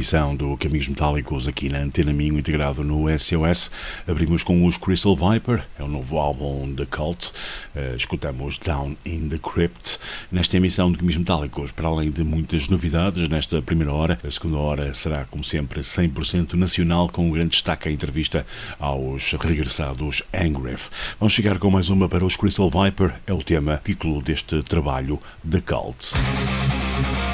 Emissão do Caminhos Metálicos aqui na Antena Minho, integrado no SOS. Abrimos com os Crystal Viper, é o novo álbum da Cult. Eh, escutamos Down in the Crypt. Nesta emissão de Caminhos Metálicos, para além de muitas novidades, nesta primeira hora, a segunda hora será, como sempre, 100% nacional, com um grande destaque à entrevista aos regressados Angref. Vamos chegar com mais uma para os Crystal Viper, é o tema, título deste trabalho, The Cult.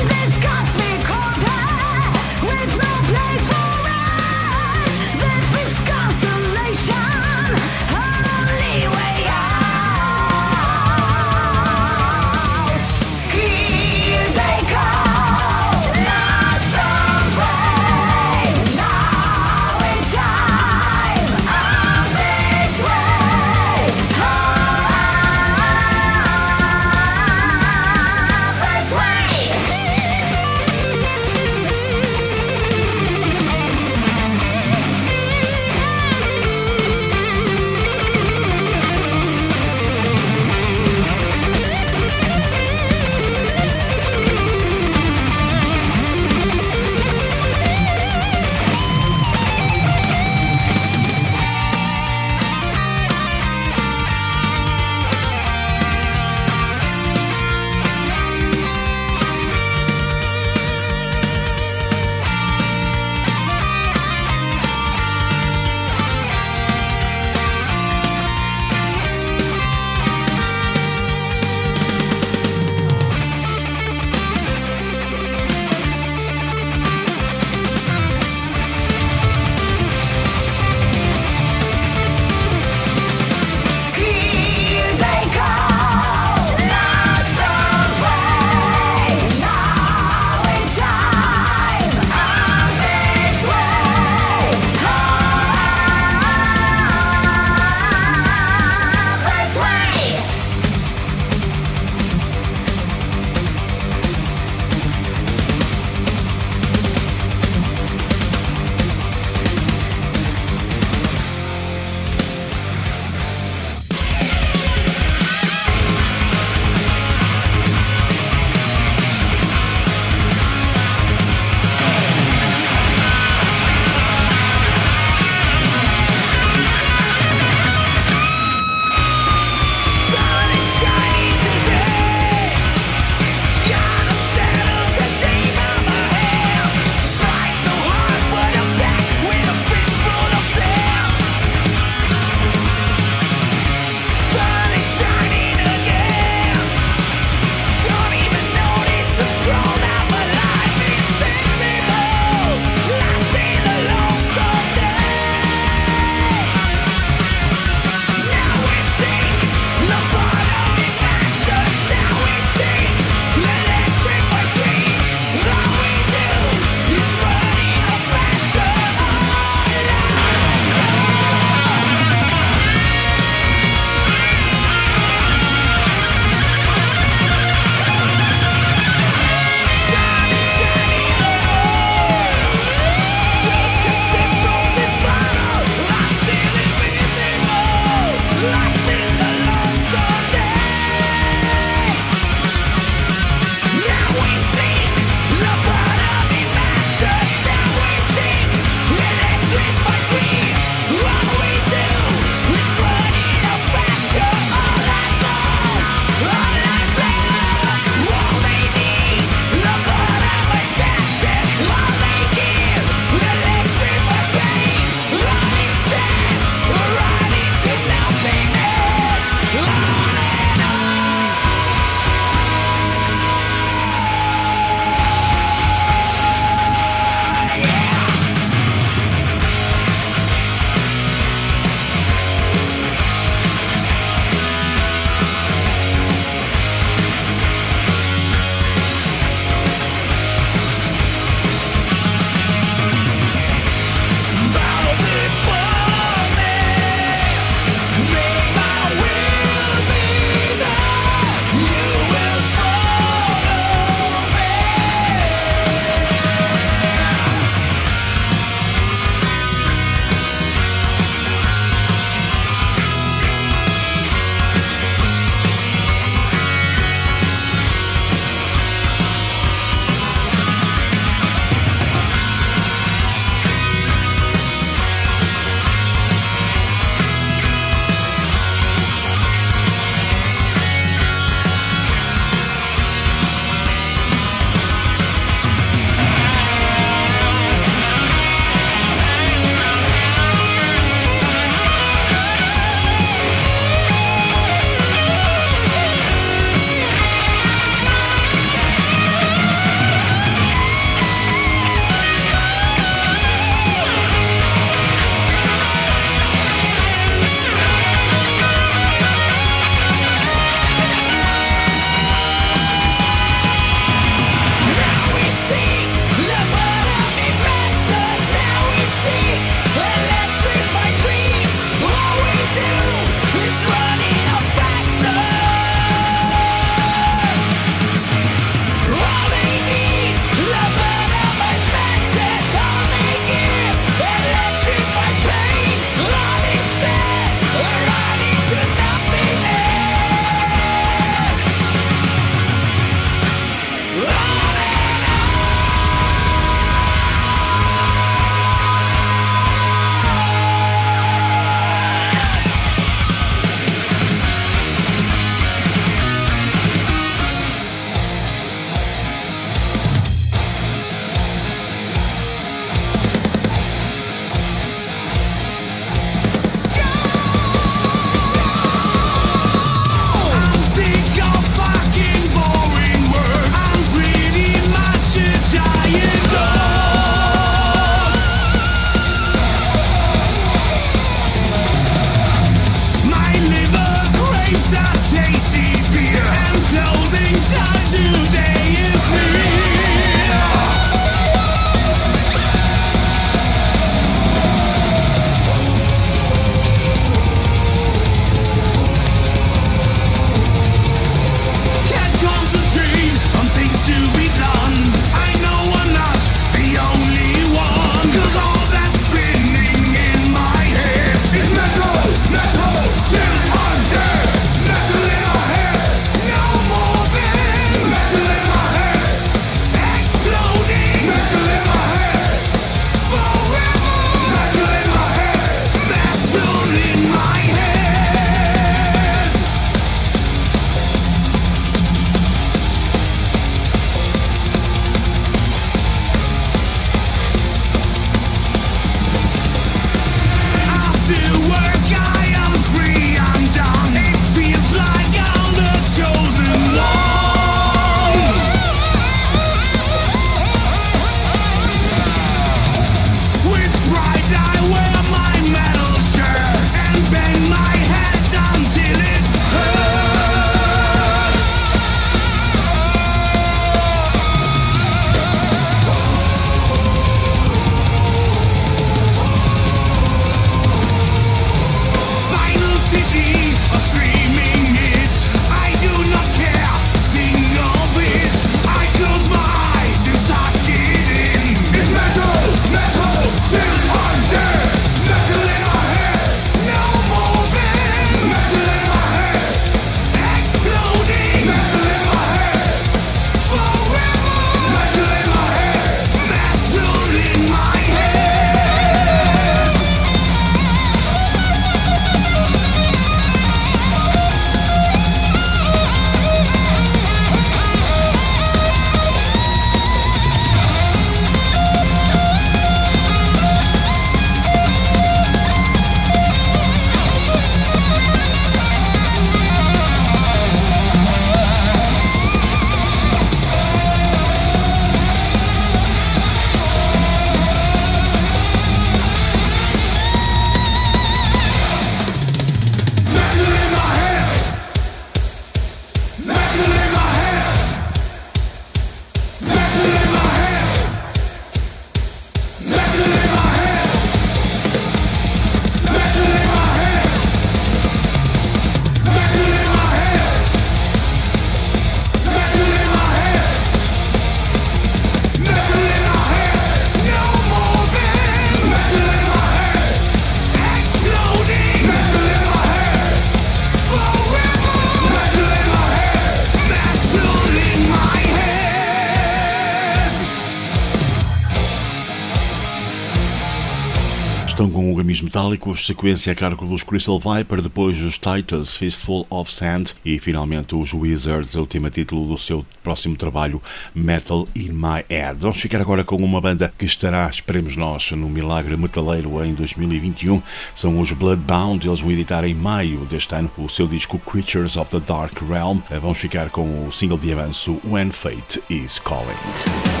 Metálicos, sequência a cargo dos Crystal Viper, depois os Titans, Fistful of Sand e finalmente os Wizards, o tema título do seu próximo trabalho, Metal in My Head. Vamos ficar agora com uma banda que estará, esperemos nós, no Milagre Metaleiro em 2021. São os Bloodbound, eles vão editar em maio deste ano o seu disco Creatures of the Dark Realm. Vamos ficar com o single de avanço When Fate is Calling.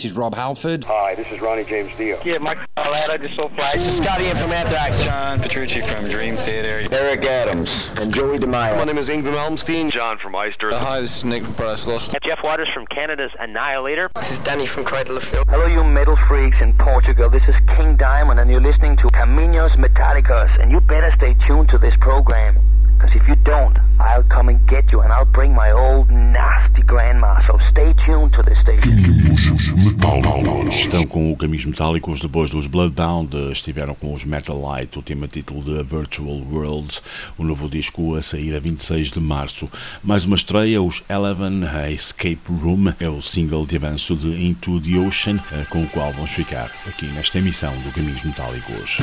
This is Rob Halford. Hi, this is Ronnie James Dio. Yeah, Mike Carletta, just so fly. This is Scotty in from Anthrax. John Petrucci from Dream Theater. Eric Adams and Joey DeMaio. My name is Ingram Elmstein. John from Eister. Uh, hi, this is Nick from Paradise Jeff Waters from Canada's Annihilator. This is Danny from Cradle of Filth. Hello, you metal freaks in Portugal. This is King Diamond, and you're listening to Caminos Metallicos. And you better stay tuned to this program. Because if you don't, I'll come and get you, and I'll bring my old nasty grandma. So stay tuned to this station. Estão com o Caminhos Metálicos depois dos Bloodbound, estiveram com os Metal Light, o tema título de Virtual Worlds, o novo disco a sair a 26 de março. Mais uma estreia, os Eleven Escape Room, é o single de avanço de Into the Ocean, eh, com o qual vamos ficar aqui nesta emissão do Caminhos Metálicos.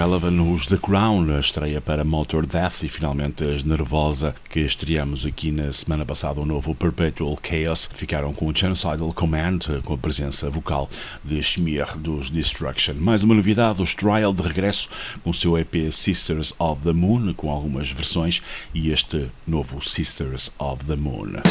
Helavan, os The Crown, a estreia para Motor Death e finalmente as Nervosa, que estreamos aqui na semana passada, o novo Perpetual Chaos, ficaram com o Genocidal Command, com a presença vocal de Schmier dos Destruction. Mais uma novidade, os Trial de regresso com o seu EP Sisters of the Moon, com algumas versões, e este novo Sisters of the Moon.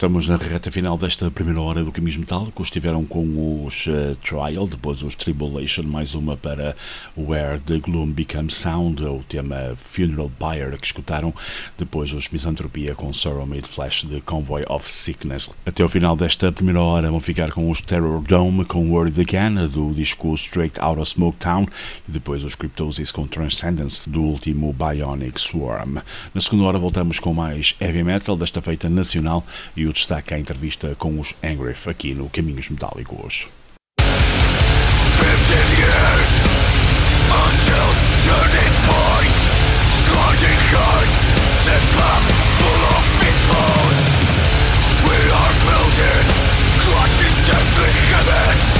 Estamos na reta final desta primeira hora do Caminhos Metálicos. Estiveram com os uh, Trial, depois os Tribulation, mais uma para Where the Gloom Becomes Sound, o tema Funeral Pyre que escutaram, depois os Misantropia com Sorrow Made Flash de Convoy of Sickness. Até o final desta primeira hora vão ficar com os Terror Dome com Word Again, do disco Straight Out of Smoketown, e depois os Cryptosis com Transcendence, do último Bionic Swarm. Na segunda hora voltamos com mais heavy metal, desta feita nacional, e o destaque à entrevista com os Angrif aqui no Caminhos Metálicos. Experiencing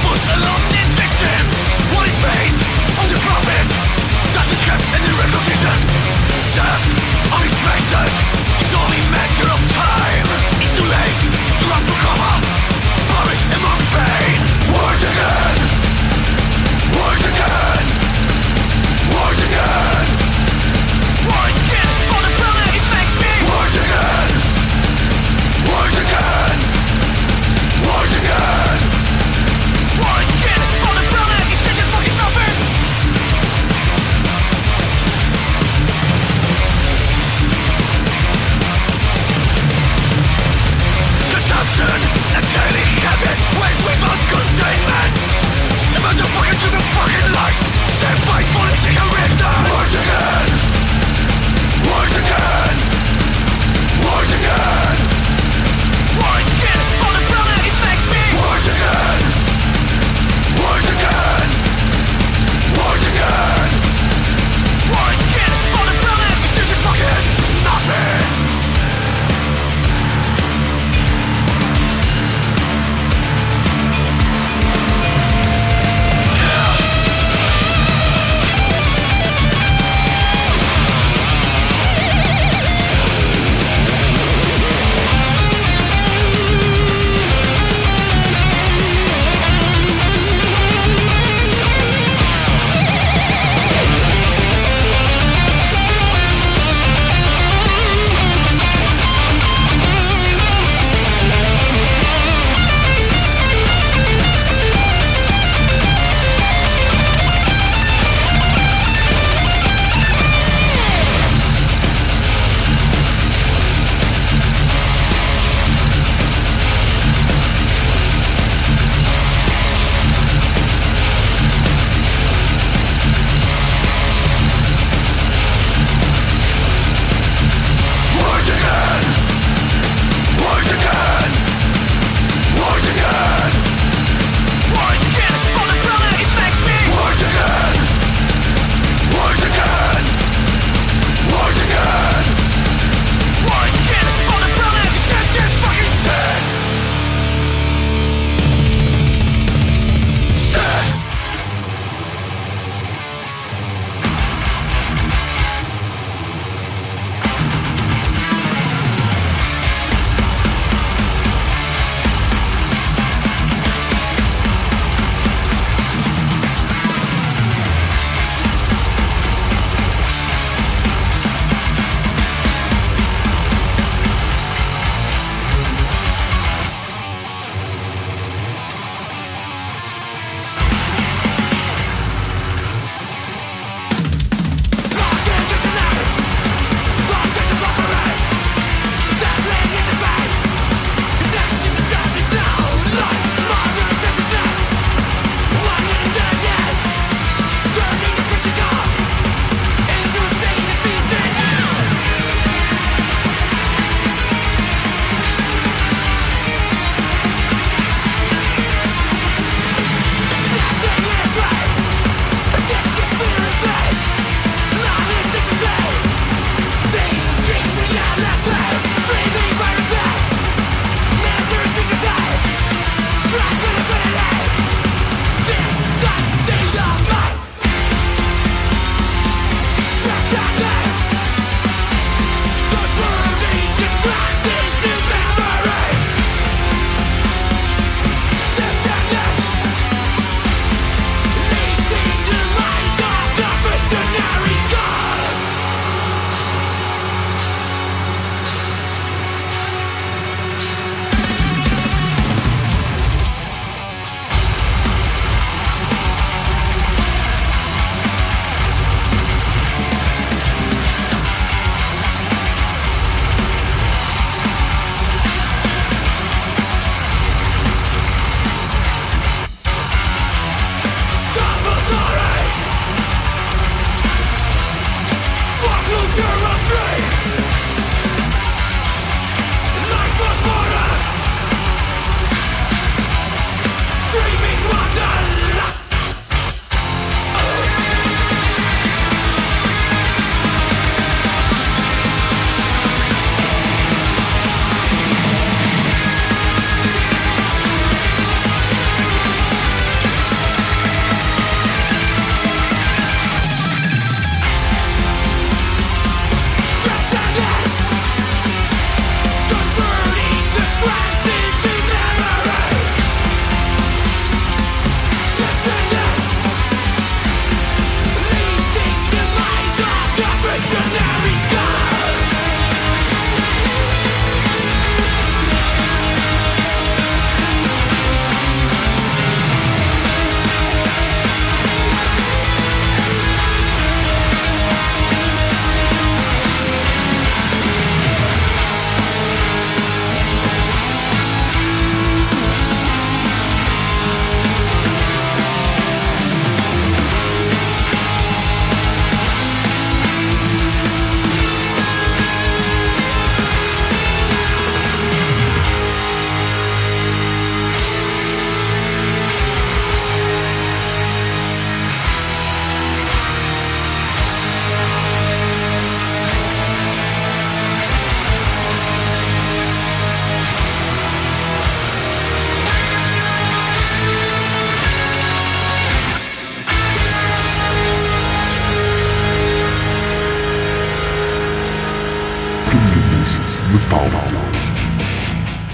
you fucking Metálicos.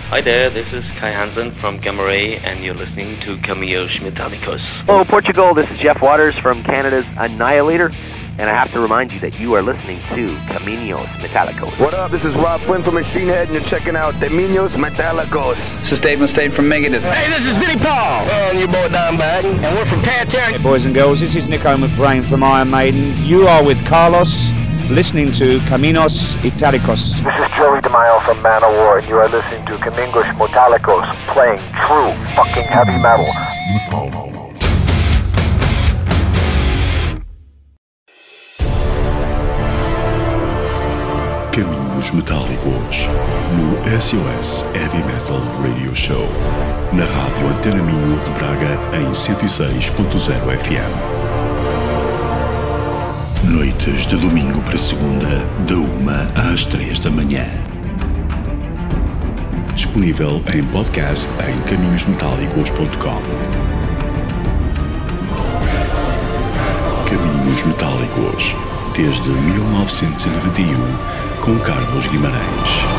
Hi there, this is Kai Hansen from Gamma Ray, and you're listening to Cameos Metallicos. Hello, Portugal. This is Jeff Waters from Canada's Annihilator, and I have to remind you that you are listening to Caminos Metallicos. What up? This is Rob Flynn from Machine Head, and you're checking out Deminos Metallicos. This is Dave Mustaine from Megadeth. Hey, this is Vinnie Paul. And your boy Don Baden. And we're from Pantera. Hey, boys and girls, this is Nico McBrain from Iron Maiden. You are with Carlos, listening to Caminos Italicos. This is Joey DeMaio from Manowar, and you are listening to Camingos Metallicos, playing true fucking heavy metal. Metálicos. Caminhos Metálicos no SOS Heavy Metal Radio Show na rádio Antena Minho de Braga em 106.0 FM. Noites de domingo para segunda, da uma às três da manhã. Disponível em podcast em caminhosmetálicos.com. Caminhos Metálicos, desde 1991, com Carlos Guimarães.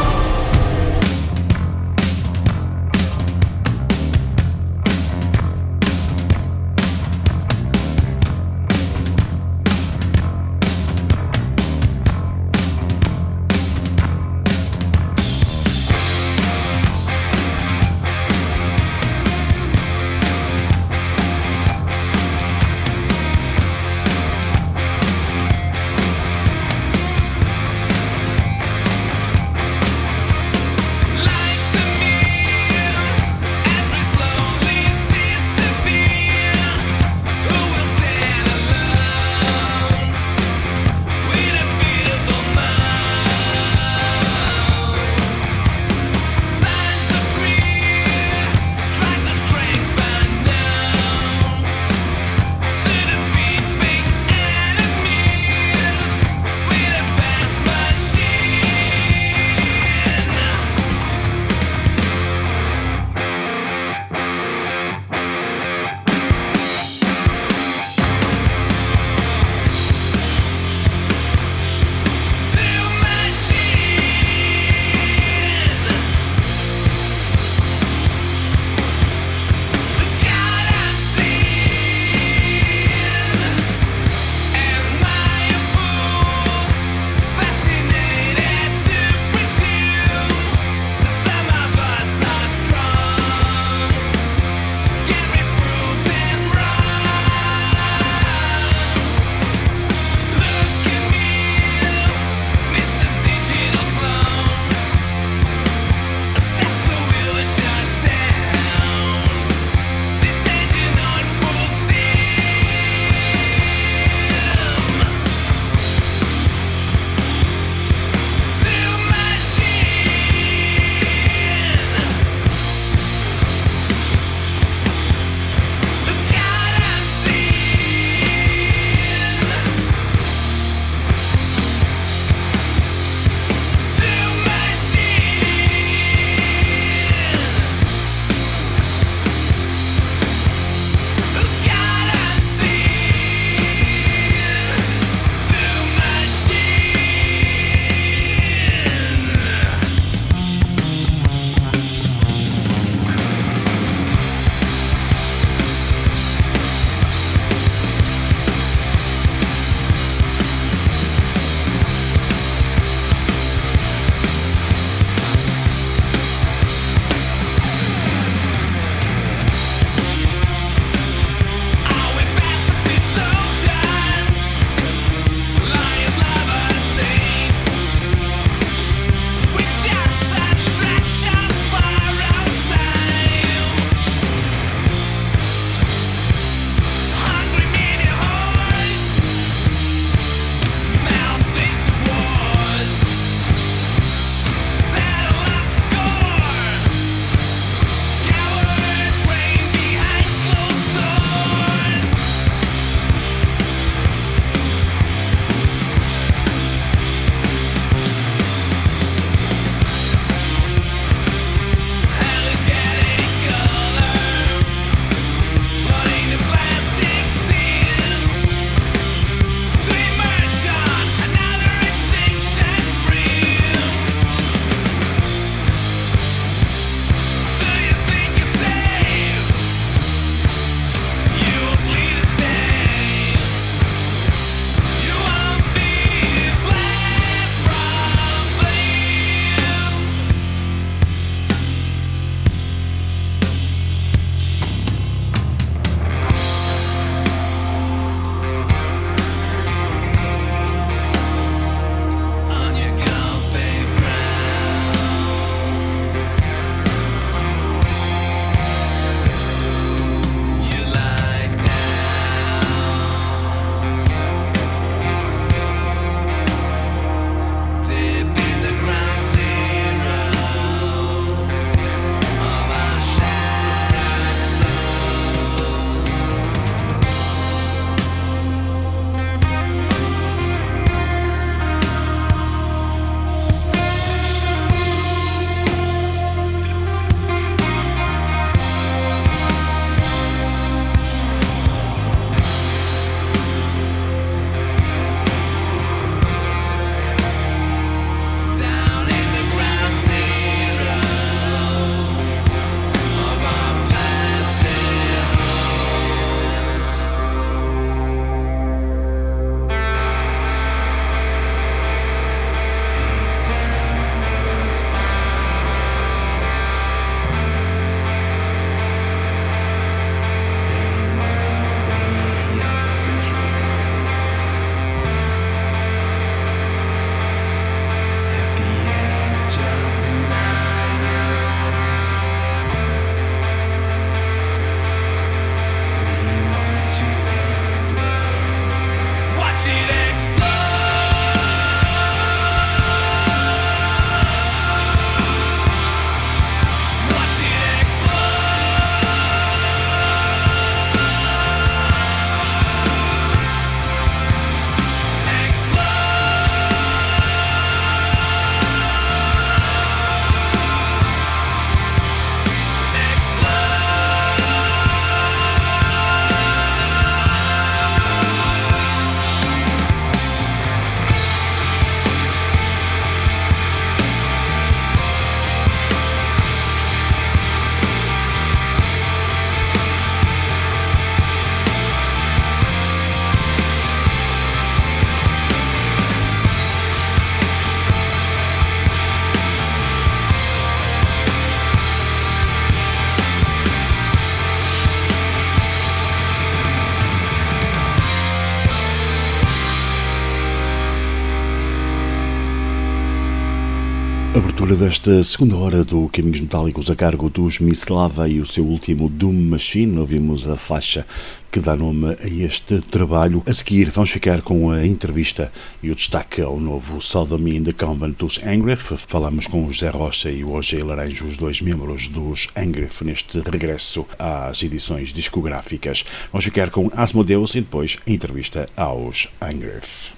Abertura desta segunda hora do Caminhos Metálicos a cargo dos Mislava e o seu último Doom Machine. Ouvimos a faixa que dá nome a este trabalho. A seguir, vamos ficar com a entrevista e o destaque ao novo Sodomy in the Convent dos Angref. Falamos com o José Rocha e o OG Laranjo, os dois membros dos Angref, neste regresso às edições discográficas. Vamos ficar com Asmodeus e depois a entrevista aos Angref.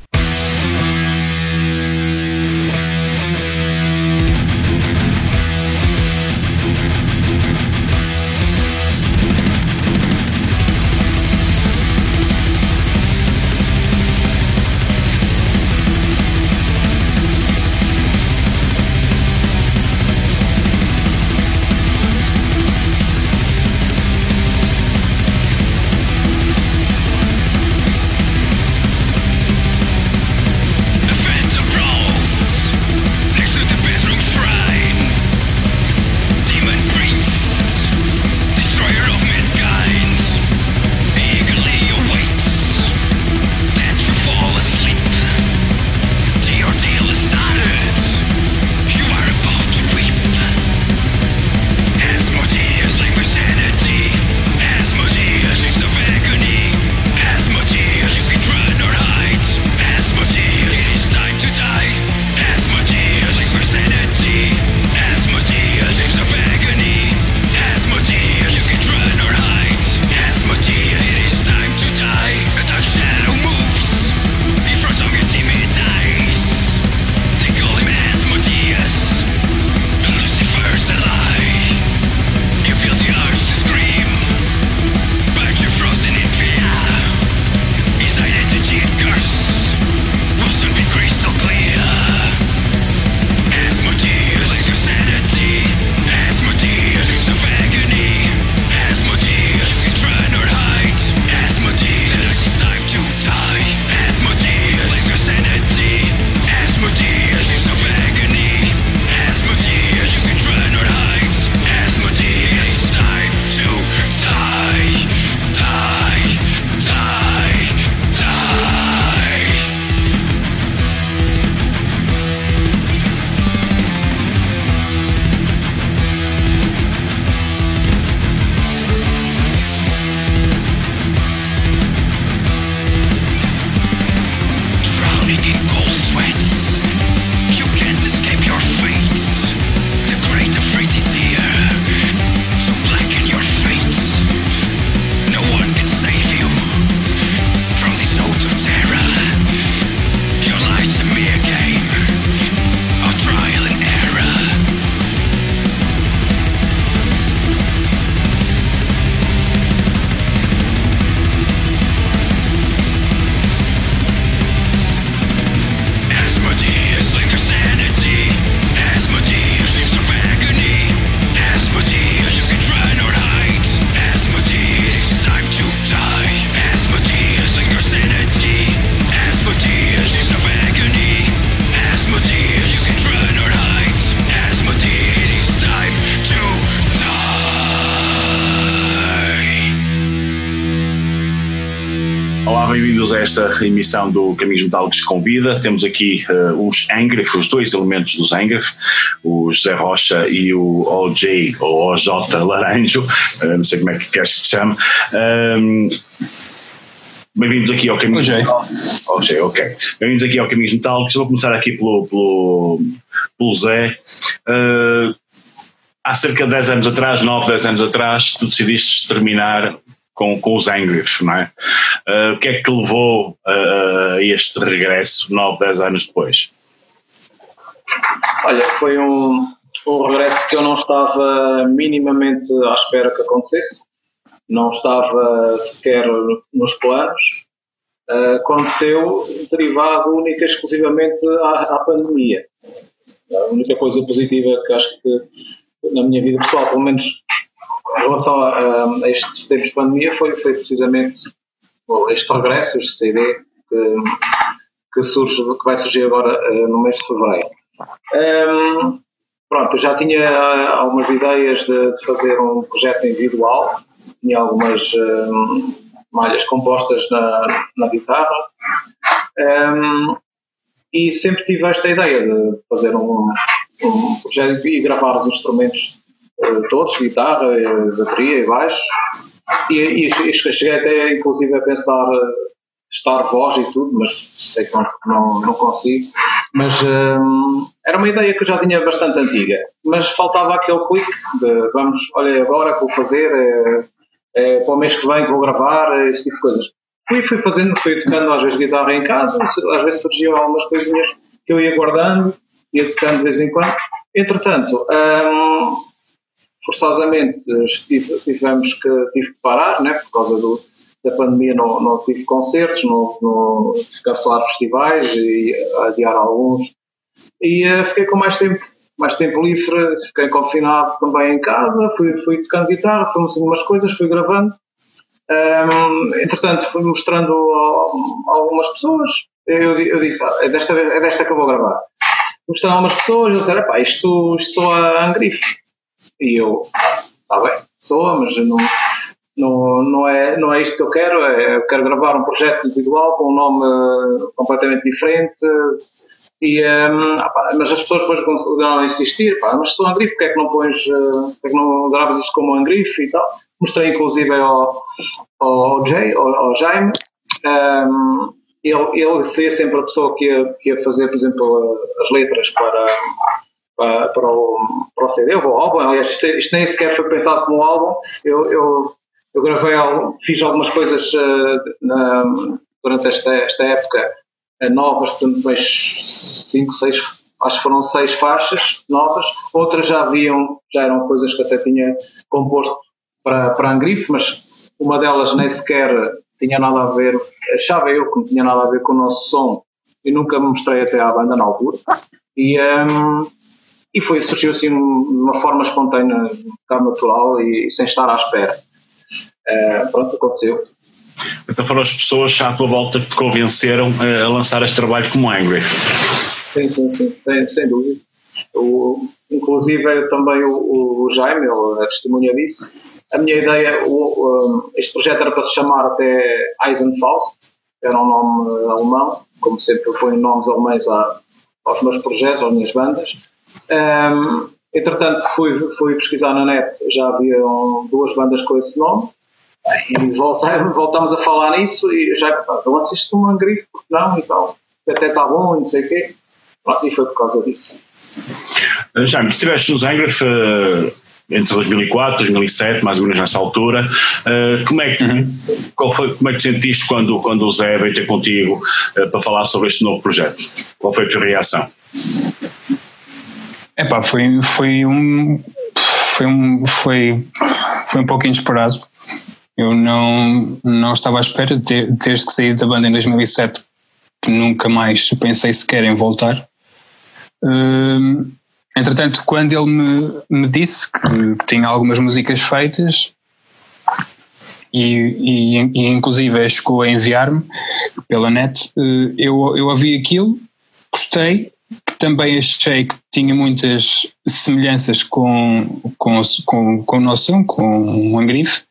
Bem-vindos a esta emissão do Caminhos Metálicos Convida. Temos aqui uh, os Angref, os dois elementos dos Angref, o José Rocha e o OJ, ou OJ Laranjo, uh, não sei como é que queres que se chame. Um, Bem-vindos aqui ao Caminhos Metálicos. Bem-vindos aqui ao Caminhos Metálicos. Vou começar aqui pelo, pelo, pelo Zé. Uh, há cerca de 10 anos atrás, 9, 10 anos atrás, tu decidiste terminar com, com os Angriff, não é? Uh, o que é que levou uh, a este regresso 9, 10 anos depois? Olha, foi um, um regresso que eu não estava minimamente à espera que acontecesse, não estava sequer nos planos. Uh, aconteceu derivado única e exclusivamente à, à pandemia. A única coisa positiva que acho que na minha vida pessoal, pelo menos em relação a, a, estes tempos de pandemia foi, foi precisamente este regresso, este CD que, que, surge, que vai surgir agora uh, no mês de fevereiro. Um, pronto, eu já tinha algumas ideias de, de, fazer um projeto individual, tinha algumas um, malhas compostas na, na guitarra um, e sempre tive esta ideia de fazer um, um projeto e gravar os instrumentos eh, todos, guitarra, eh, bateria e baixo. E, e, cheguei até inclusive a pensar eh, estar voz e tudo, mas sei que não, não, não consigo. Mas era uma ideia que eu já tinha bastante antiga, mas faltava aquele clique de vamos, olha, agora que vou fazer, é, é, para o mês que vem vou gravar, esse tipo de coisas. Fui, fui fazendo, fui tocando às vezes guitarra em casa, às vezes surgiam algumas coisinhas que eu ia guardando, ia tocando de vez em quando. Entretanto, hum, forçosamente estive- tivemos que, tive que parar, né, por causa do, da pandemia não, não tive concertos, não, não tive que cancelar festivais e adiar alguns. E eh, fiquei com mais tempo, mais tempo livre, fiquei confinado também em casa, fui, fui tocando guitarra, fui mostrando umas coisas, fui gravando. Ahm, entretanto, fui mostrando a, a algumas pessoas. Eu, eu disse, ah, é desta, é desta que eu vou gravar. Mostrando a algumas pessoas, eu disse, "Epá, isto, isto soa angrife. E eu, está bem, soa, mas não, não, não, é, não é isto que eu quero. É, eu quero gravar um projeto individual com um nome completamente diferente. E, ehm, ah mas as pessoas depois continuaram a insistir, pá, mas sou Angrife, porque é que não pões, eh, porque é que não gravas isto como Angrife e tal. Mostrei inclusive ao, ao, Jay, ao, ao Jaime, ehm, ele, ele seria sempre a pessoa que ia, que ia fazer, por exemplo, as letras para, para, para, o, para o CD, álbum. Aliás, isto, isto nem sequer foi pensado como um álbum. Eu, eu, eu gravei, fiz algumas coisas eh, na- durante esta, esta época eh, novas, portanto, mais cinco, seis, acho que foram seis faixas novas. Outras já haviam, já eram coisas que até tinha composto para, para Angrife, mas uma delas nem sequer tinha nada a ver, achava eu que não tinha nada a ver com o nosso som e nunca me mostrei até à banda na altura. E, ehm, e foi, surgiu assim de uma forma espontânea, um bocado natural e, sem estar à espera. Eh, pronto, aconteceu. Então foram as pessoas à tua volta que te convenceram eh, a lançar este trabalho como Angry. Sim, sim, sim, sem, sem dúvida. O, inclusive também o, o Jaime, ele é testemunha disso. A minha ideia, o, o, este projeto era para se chamar até Eisenfaust, era um nome alemão, como sempre eu ponho nomes alemães a, aos meus projetos, às minhas bandas. Ehm, entretanto, fui, fui pesquisar na net, já haviam duas bandas com esse nome, e voltamos, voltamos a falar nisso e já, pá, eu assisto um grifo, porque não, e tal, até está bom e não sei o quê. Pronto, e foi por causa disso. Eh, tu estiveste nos Angraf eh, entre 2004 e 2007, mais ou menos nessa altura. Eh, como, é que, qual foi, como é que te sentiste quando, quando o Zé veio ter contigo eh, para falar sobre este novo projeto? Qual foi a tua reação? Epá, foi, foi um foi um foi, foi um pouco inesperado. Eu não, não estava à espera, de- desde que saí da banda em 2007, que nunca mais pensei sequer em voltar. Hum, entretanto, quando ele me, me disse que, que tinha algumas músicas feitas, e, e, e inclusive chegou a enviar-me pela net, eh, eu, eu ouvi aquilo, gostei, também achei que tinha muitas semelhanças com, com, com, com o nosso com o Angrife.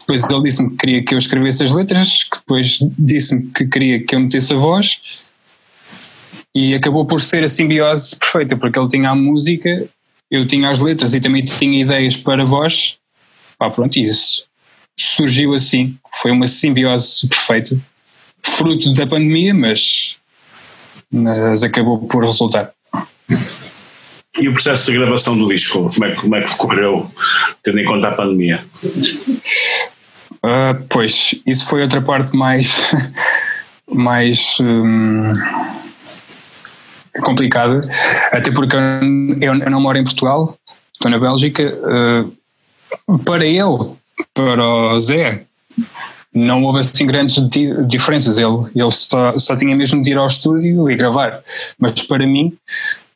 Depois ele disse-me que queria que eu escrevesse as letras, que depois disse-me que queria que eu metesse a voz e acabou por ser a simbiose perfeita, porque ele tinha a música, eu tinha as letras e também tinha ideias para a voz. Pá, pronto, isso surgiu assim. Foi uma simbiose perfeita, fruto da pandemia, mas, mas acabou por resultar. E o processo de gravação do disco, como é, que- como é que decorreu, tendo em conta a pandemia? Ah, pois, isso foi outra parte mais, mais hum, complicada, até porque eu, eu não moro em Portugal, estou na Bélgica. ah, para ele, para o Zé, não houve assim grandes di- diferenças. Ele, ele só, só tinha mesmo de ir ao estúdio e gravar. Mas para mim,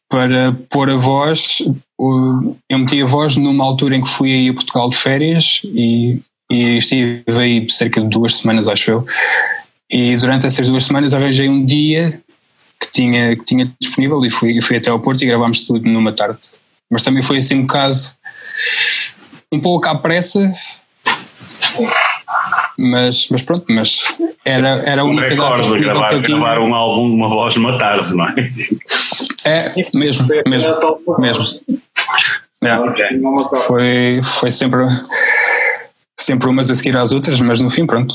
para pôr a voz, eu meti a voz numa altura em que fui aí a Portugal de férias e, e estive aí cerca de duas semanas, acho eu. E durante essas duas semanas arranjei um dia que tinha, que tinha disponível e fui, fui até ao Porto e gravámos tudo numa tarde. Mas também foi assim um bocado, um pouco à pressa, Mas, mas pronto, mas era, era Um recorde de gravar, que eu tinha. gravar um álbum de uma voz numa tarde, não é? É, mesmo, mesmo, mesmo. É. Foi, foi sempre, sempre umas a seguir às outras, mas no fim, pronto.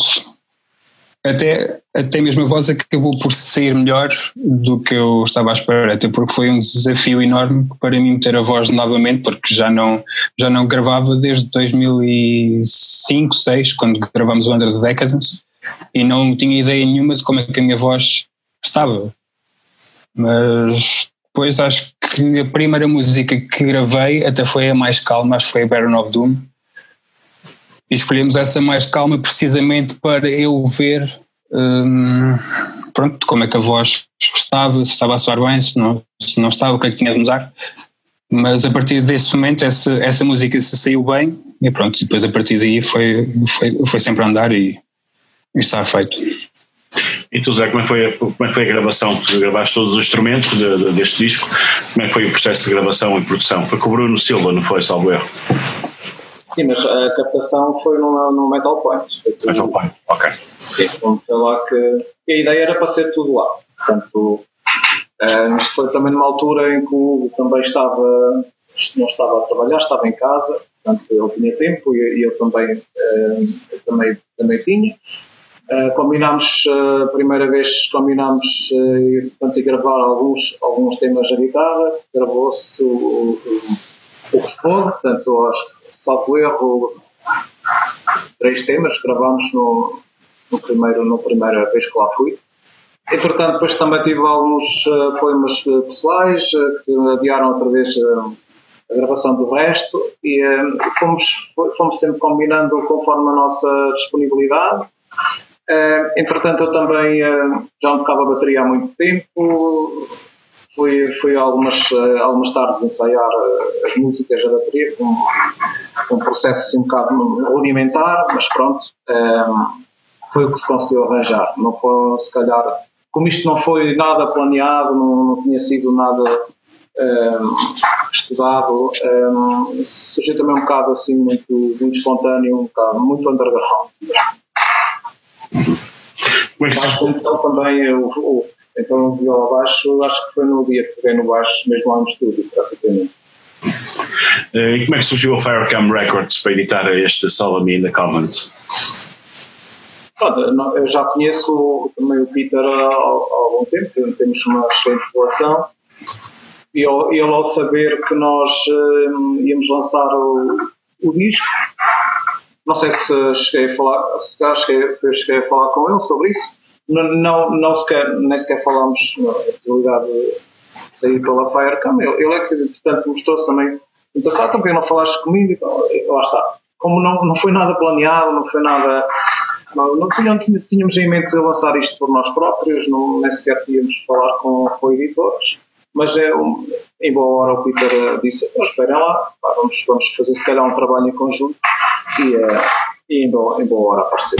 Até, até mesmo a voz acabou por sair melhor do que eu estava à espera, até porque foi um desafio enorme para mim meter a voz novamente, porque já não, já não gravava desde 2005, 2006, quando gravamos o Under the Decadence, e não tinha ideia nenhuma de como é que a minha voz estava. Mas depois acho que a primeira música que gravei até foi a mais calma, acho que foi a Baron of Doom. Escolhemos essa mais calma precisamente para eu ver hum, pronto, como é que a voz estava, se estava a soar bem, se não, se não estava, o que é que tinha de mudar. Mas a partir desse momento essa, essa música se saiu bem e pronto, e depois a partir daí foi, foi, foi sempre andar e, e está feito. E tu, Zé, como é foi como é que foi a gravação? Tu gravaste todos os instrumentos de- de- deste disco. Como é que foi o processo de gravação e produção? Foi com o Bruno Silva, não foi, salvo erro? Sim, mas a captação foi no, no Metal Point. Foi tudo- Metal Point, ok. Sim, então foi lá que. a ideia era para ser tudo lá. Portanto, eh, isto foi também numa altura em que o Hugo também estava, não estava a trabalhar, estava em casa, portanto ele tinha tempo e, eu também, eh, eu também, também tinha. Eh, combinámos, a primeira vez combinámos portanto, a gravar alguns, alguns temas a guitarra, gravou-se o, o, o Responde, portanto, acho que, salvo erro, três temas gravámos no, no primeiro, na primeira vez que lá fui. Entretanto, depois também tive alguns eh, problemas eh, pessoais eh, que adiaram outra vez eh, a gravação do resto e fomos, fomos sempre combinando conforme a nossa disponibilidade. Entretanto, eu também já não tocava bateria há muito tempo, fui algumas, eh, algumas tardes ensaiar eh, as músicas da bateria, com, com um processo assim, um bocado rudimentar, mas pronto, eh, foi o que se conseguiu arranjar. Não foi, se calhar, como isto não foi nada planeado, não, não tinha sido nada eh, estudado, eh, surgiu também um bocado assim, muito, muito espontâneo, um bocado, muito underground. Como é que Mas, então também o, o, então o viola baixo, acho que foi no dia que peguei no baixo, mesmo lá no estúdio, praticamente. Eh, E como é que surgiu a Firecam Records para editar este Solemn in the Commons? Eu já conheço também o Peter há, há algum tempo, temos uma excelente relação. E ele, ao saber que nós eh, íamos lançar o, o disco, não sei se cheguei a falar, se calhar cheguei, cheguei a falar com ele sobre isso. Não, não, sequer, nem sequer falámos na possibilidade de sair pela Firecam. Ele, ele é que, portanto, mostrou-se também interessado, também não falaste comigo, então, lá está. Como não, não foi nada planeado, não foi nada. Não, não tínhamos, tínhamos em mente lançar isto por nós próprios, não, nem sequer tínhamos falar com, com editores. Mas é, um, em boa hora o Peter disse: "Então, esperem lá, vamos, vamos fazer se calhar um trabalho em conjunto. E, eh, e em, boa, em boa hora apareceu.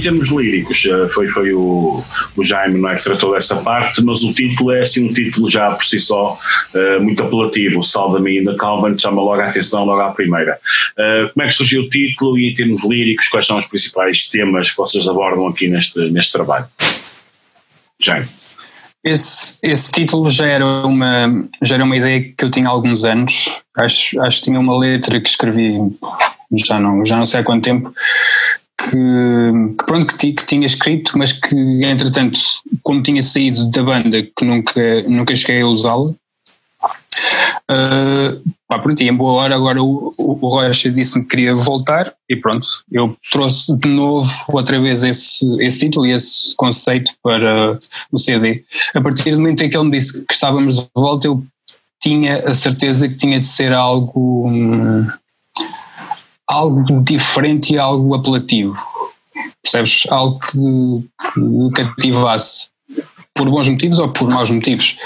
Termos líricos, eh, foi, foi o, o Jaime não é, que tratou dessa parte, mas o título é assim um título já por si só eh, muito apelativo. Salva-me in the Convent chama logo a atenção, logo à primeira. Eh, como é que surgiu o título e em termos líricos, quais são os principais temas que vocês abordam aqui neste, neste trabalho? Jaime. Esse, esse título já era, uma, já era uma ideia que eu tinha há alguns anos. Acho, acho que tinha uma letra que escrevi já não, já não sei há quanto tempo, que, que pronto, que, que tinha escrito, mas que entretanto, como tinha saído da banda, que nunca, nunca cheguei a usá-la. Uh, pá, pronto, e em boa hora agora o, o, o Rocha disse-me que queria voltar e pronto, eu trouxe de novo outra vez esse, esse título e esse conceito para o CD. A partir do momento em que ele me disse que estávamos de volta, eu tinha a certeza que tinha de ser algo, hum, algo diferente e algo apelativo. Percebes? Algo que, que cativasse por bons motivos ou por maus motivos.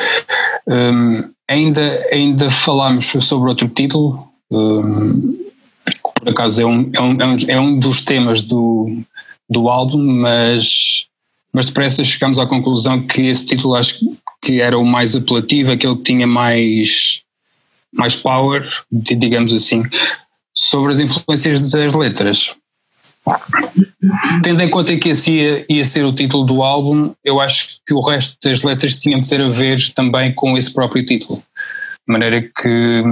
Hum, ainda, ainda falámos sobre outro título, que por acaso é um, é, um, é um- é um dos temas do, do álbum, mas, mas depressa chegámos à conclusão que esse título acho que era o mais apelativo, aquele que tinha mais, mais power, di- digamos assim, sobre as influências das letras. Tendo em conta que esse ia, ia ser o título do álbum, eu acho que o resto das letras tinham que ter a ver também com esse próprio título. De maneira que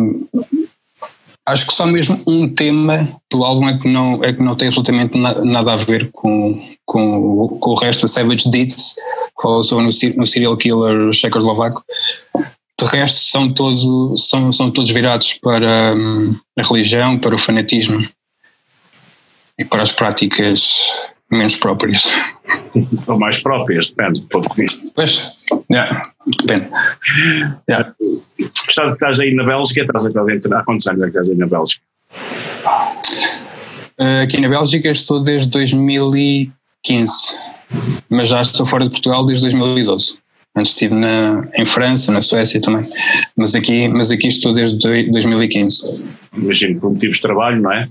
acho que só mesmo um tema do álbum é que não, é que não tem absolutamente na- nada a ver com, com, com o resto. O Savage Deeds, que falou sobre no, no serial killer checoslovaco. De resto, são, todo, são, são todos virados para hum, a religião, para o fanatismo e para as práticas menos próprias. Ou mais próprias, depende do ponto de vista. Pois, yeah, depende. Yeah. Estás, estás aí na Bélgica, estás dentro- há quantos anos é que estás aí na Bélgica? Uh, Aqui na Bélgica estou desde 2015, mas já estou fora de Portugal desde 2012. Antes estive na, em França, na Suécia também, mas aqui, mas aqui estou desde doi- 2015. Imagino, por motivos de trabalho, não é?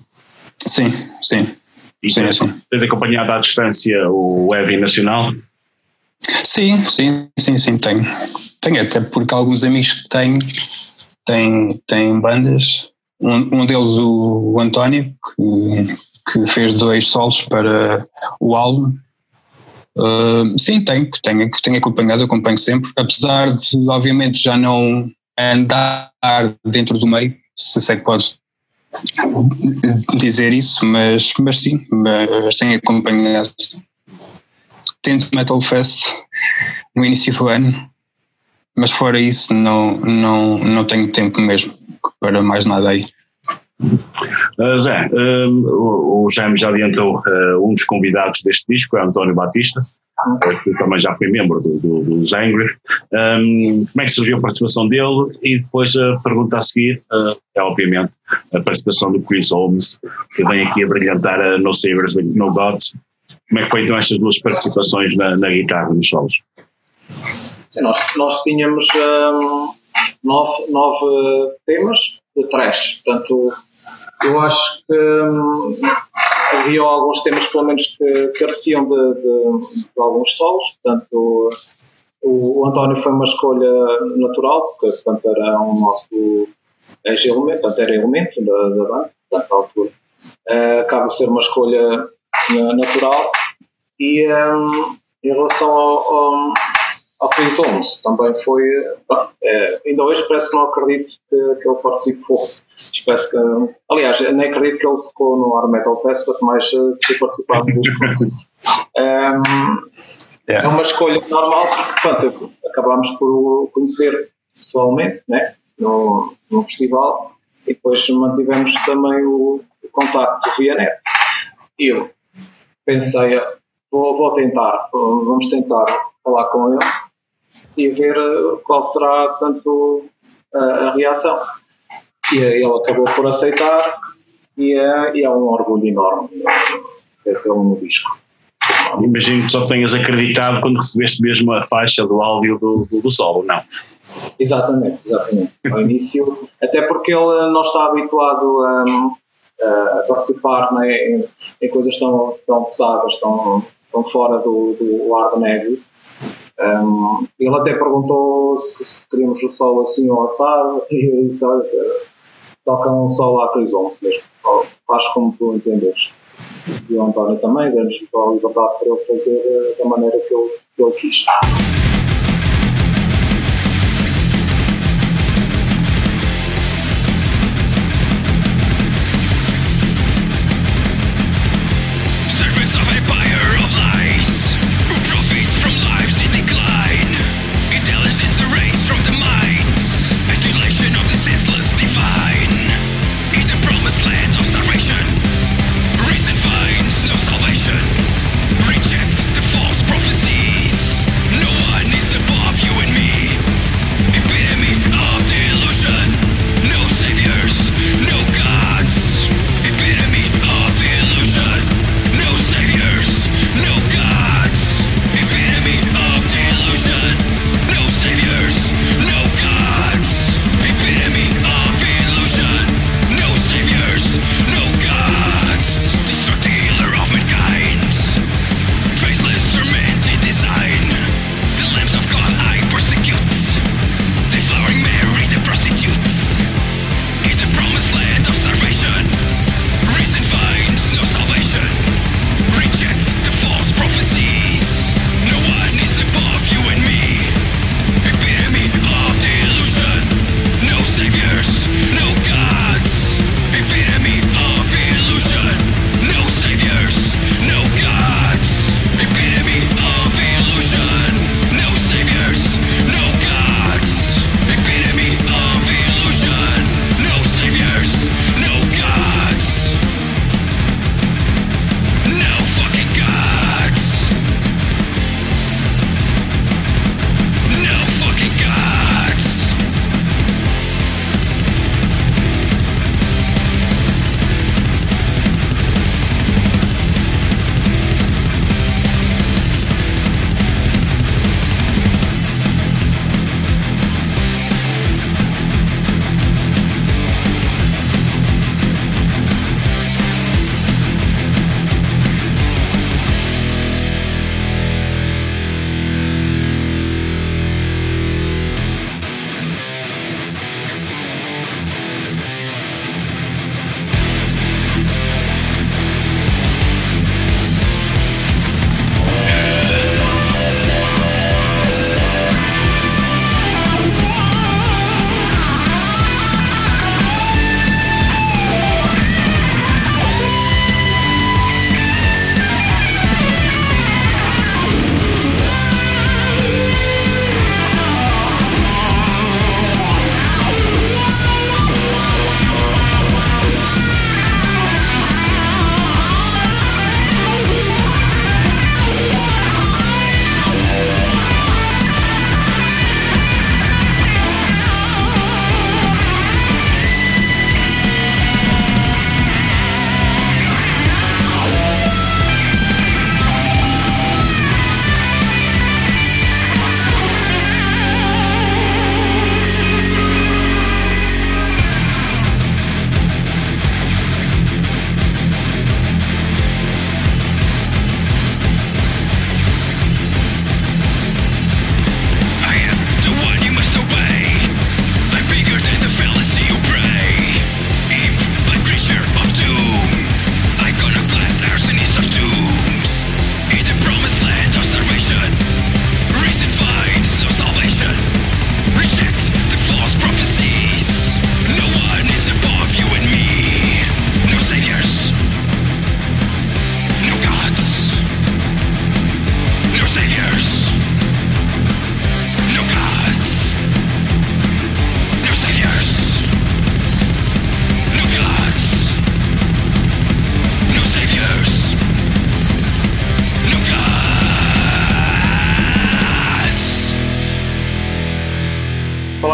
Sim, sim. E tens, tens acompanhado à distância o Heavy Nacional? Sim, sim, sim, sim, tenho. Tenho, até porque alguns amigos que tenho têm, têm bandas. Um, um deles, o, o António, que, que fez dois solos para o álbum. Sim, tenho, tenho, tenho acompanhado, acompanho sempre. Apesar de, obviamente, já não andar dentro do meio, se sei que podes dizer isso, mas, mas sim, mas tenho acompanhado. Tento Metal Fest no início do ano, mas fora isso não, não, não tenho tempo mesmo para mais nada aí. Uh, Zé, um, o, Jaime já adiantou uh, um dos convidados deste disco, é António Batista, uh, que também já foi membro do, do, dos Angry. Um, como é que surgiu a participação dele? E depois a pergunta a seguir uh, é, obviamente, a participação do Chris Holmes, que vem aqui a brilhantar a No Savers, No Gods. Como é que foi então estas duas participações na, na guitarra, nos solos? Sim, nós, nós tínhamos hum, nove, nove temas de trash. Portanto, eu acho que hum, havia alguns temas, pelo menos, que careciam de, de, de alguns solos. Portanto, o, o António foi uma escolha natural, porque portanto, era um nosso ex-elemento, portanto, era elemento da, da banda, portanto, à altura. Eh, acaba de ser uma escolha natural. E hum, em relação ao, ao Holmes também foi. pá, é, ainda hoje parece que não acredito que, que ele participou. Que, aliás, nem acredito que ele ficou no Ar Metal Fest, quanto mais uh, ter participado disco. um, É uma escolha normal, porque pronto, acabámos por o conhecer pessoalmente né, no, no festival e depois mantivemos também o, o contacto via net. E eu pensei, vou, vou tentar, vamos tentar falar com ele e ver eh, qual será tanto a, a reação. E eh, ele acabou por aceitar e é, e é um orgulho enorme ter tê-lo no disco. Imagino que só tenhas acreditado quando recebeste mesmo a faixa do áudio do, do, do solo, não? Exatamente, exatamente. Ao início, até porque ele não está habituado a, a participar né, em, em coisas tão, tão pesadas, tão, tão fora do, do ar médio. Um, ele até perguntou se, se queríamos o solo assim ou assado, e eu disse: olha, toca um solo à Chris Owens mesmo, faz como tu entenderes. E o António também, deu-nos a liberdade para ele fazer eh, da maneira que ele, que ele quis.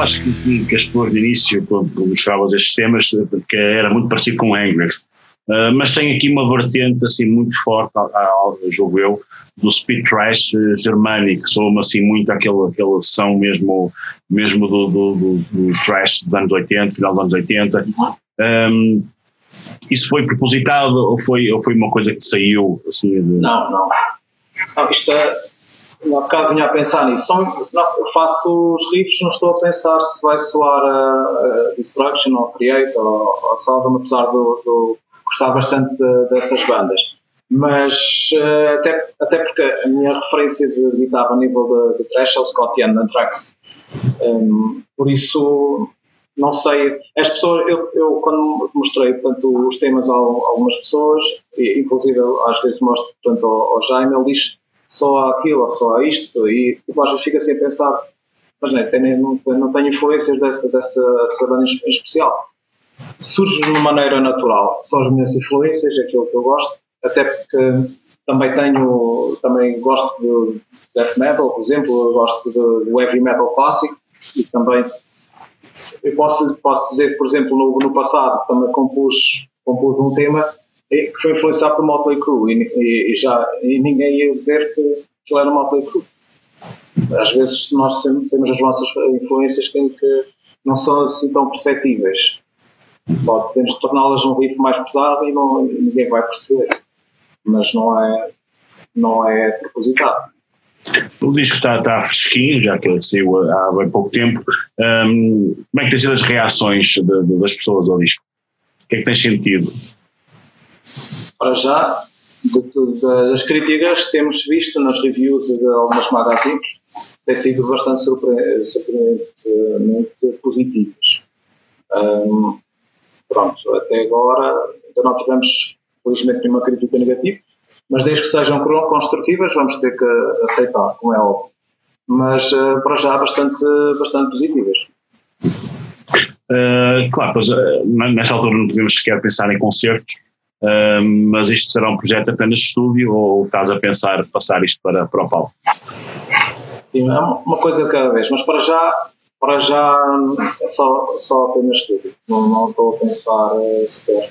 Falaste que, que- as pessoas no início, quando buscavas estes temas, que era muito parecido com Angra. Uh, mas tem aqui uma vertente assim muito forte, a- jogo eu, do speed trash eh, germânico, soa-me assim muito aquela, aquela sessão mesmo, mesmo do, do, do- do trash dos anos 80, final dos anos 80. Um, Isso foi propositado ou foi, ou foi uma coisa que saiu assim? De... Não, não. Não, isto é. Há bocado vinha a pensar nisso. Não, eu faço os riffs, não estou a pensar se vai soar a, a Destruction ou Create ou, ou Sodom, apesar do, do gostar bastante de- dessas bandas. Mas eh, até, até porque a minha referência de guitarra a nível de, de é o Scott da Anthrax. Um, por isso, não sei. As pessoas, eu, eu quando mostrei portanto, os temas a, a algumas pessoas, e, inclusive eu, às vezes mostro portanto, ao, ao Jaime, ele diz só aquilo, ou só isto, e tipo, às vezes fica assim a pensar, mas não, tem, não, não tenho influências dessa, dessa, dessa banda em especial. Surge de uma maneira natural, são as minhas influências, é aquilo que eu gosto, até porque também tenho, também gosto de death metal, por exemplo, gosto do heavy metal clássico e também eu posso, posso dizer, por exemplo, no, no passado também compus, compus um tema que foi influenciado por Motley Crue e, e, e já e ninguém ia dizer que aquilo era Motley Crue. Às vezes nós temos as nossas influências que, que não são assim tão perceptíveis. Podemos torná-las um riff mais pesado e, não, ninguém vai perceber. Mas não é, não é propositado. O disco está, está fresquinho, já que ele saiu há bem pouco tempo. Hum, como é que têm sido as reações de- de- das pessoas ao disco? O que é que tens sentido? Para já, de- de- das críticas que temos visto nas reviews de algumas magazines, têm sido bastante surpre- surpreendentemente positivas. Hum, pronto, até agora ainda não tivemos, felizmente, nenhuma crítica negativa, mas desde que sejam construtivas, vamos ter que aceitar, como é óbvio. Mas eh, para já, bastante, bastante positivas. Uh, claro, pois, uh, nesta altura não podemos sequer pensar em concertos, mas isto será um projeto apenas de estúdio ou estás a pensar passar isto para, para o palco? Sim, é uma coisa de cada vez, mas para já, para já é só, só apenas estúdio. Não, não estou a pensar eh, sequer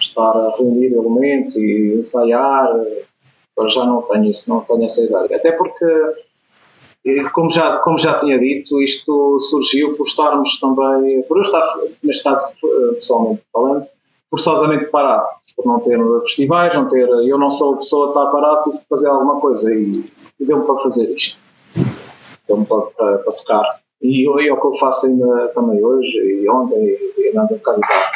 estar a reunir elementos e ensaiar. Para já não tenho isso, não tenho essa ideia. Até porque, eh, como já, como já tinha dito, isto surgiu por estarmos também, por eu estar, neste caso, eh, pessoalmente falando, forçosamente parado, por não ter festivais, não ter, eu não sou a pessoa a estar parado, tive que fazer alguma coisa e, e deu-me para fazer isto deu-me para, para, para tocar. E eu- é o que eu faço ainda também hoje e ontem, e ainda ando a tocar guitarra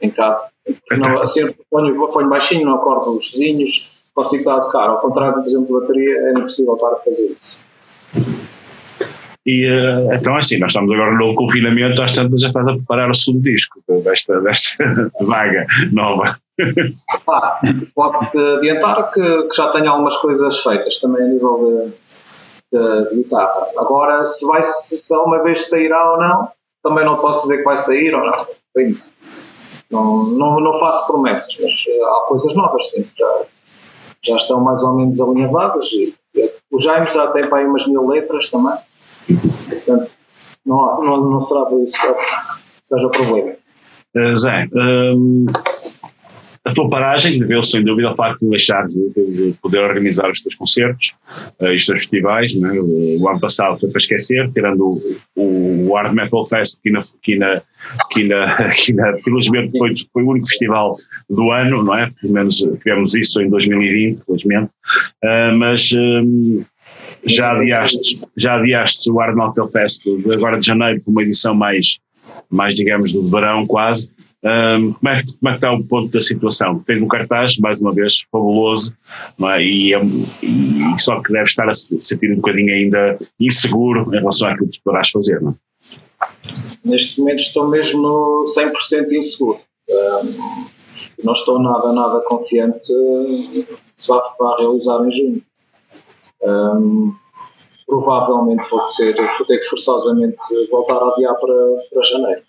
em casa. Não, assim, eu ponho, ponho baixinho, não acordo os vizinhos, consigo estar a tocar. Ao contrário, por exemplo, bateria, é impossível estar a fazer isso. E uh, então, assim, nós estamos agora no confinamento, às tantas já estás a preparar o segundo disco desta, desta vaga nova. Pá, Posso-te adiantar que, que já tenho algumas coisas feitas também a nível de, de- guitarra. Agora, se vai se se uma vez sairá ou não, também não posso dizer que vai sair ou não. Não, não, não faço promessas, mas eh, há coisas novas, sim. Já, já estão mais ou menos alinhavadas. E, e o Jaime já tem para aí umas mil letras também. Portanto, não, não, não será por isso que seja problema. Uh, Zé, um, a tua paragem deveu sem dúvida ao facto de deixar de, de poder organizar os teus concertos, uh, e os teus festivais. Né? O, ano passado foi para esquecer, tirando o, o Hard Metal Fest, que, na, que, na, que, na, que na, felizmente foi, foi o único festival do ano, não é? Pelo menos tivemos isso em 2020, felizmente. Uh, mas um, já adiaste, já adiaste o Hard Metal Fest agora de janeiro para uma edição mais, mais digamos, do verão quase. Um, como, é como é que está o ponto da situação? Tens um cartaz, mais uma vez, fabuloso, é? e, é- e só que deve estar a se sentir um bocadinho ainda inseguro em relação àquilo que poderás fazer, não é? Neste momento estou mesmo 100% inseguro. Ahm, não estou nada, nada confiante se vai, realizar em junho. Ahm, provavelmente vou ter, vou ter que forçosamente voltar a adiar para, para janeiro.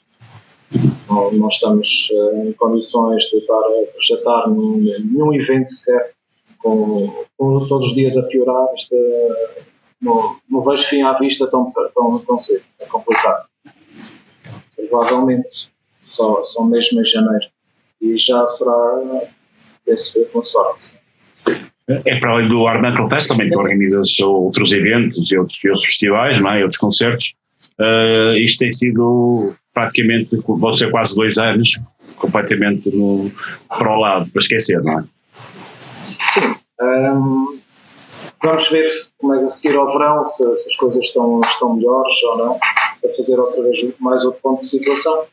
Não, não estamos eh, em condições de estar a projetar nenhum, nenhum evento sequer, com, com todos os dias a piorar. Isto, eh, não, não vejo fim à vista tão, tão, tão cedo. É complicado provavelmente só, só mesmo em janeiro. E já será esse ver com sorte. É para além do Hard Metal Fest, também tu organizas outros eventos e outros, e outros festivais, não é? e outros concertos. Uh, isto tem sido praticamente vão ser quase dois anos completamente no, para o lado, para esquecer, não é? Sim. Hum, vamos ver como é a seguir ao verão, se, se as coisas estão, estão melhores ou não, para fazer outra vez mais outro ponto de situação.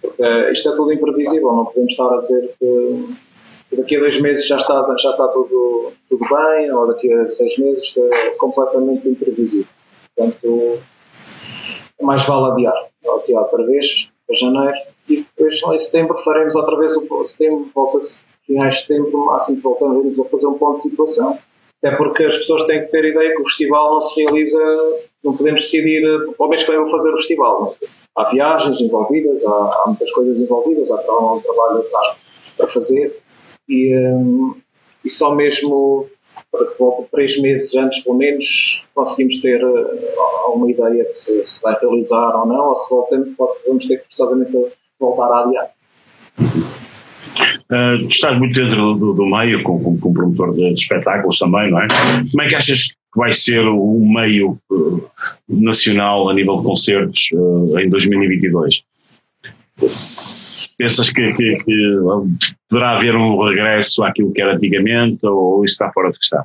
Porque eh, isto é tudo imprevisível, não podemos estar a dizer que, daqui a dois meses já está, já está tudo, tudo bem, ou daqui a seis meses é completamente imprevisível. Portanto, mais vale adiar, adiar outra vez, para janeiro, e depois em setembro faremos outra vez o setembro, volta de finais de setembro, máximo voltamos a fazer um ponto de situação. Até porque as pessoas têm que ter ideia que o festival não se realiza, não podemos decidir ao mês que vem fazer o festival. É? Há viagens envolvidas, há, há muitas coisas envolvidas, há um trabalho para fazer e, hum, e só mesmo para que volte três meses antes, pelo menos, conseguimos ter eh, alguma ideia de se, se vai realizar ou não, ou se voltamos, vamos ter que forçosamente voltar a adiar. Uh, estás muito dentro do, do meio, como, como, como promotor de, de espetáculos também, não é? Como é que achas que vai ser o meio uh, nacional a nível de concertos uh, em 2022? Pensas que, que, que poderá haver um regresso àquilo que era antigamente ou isso está fora de questão?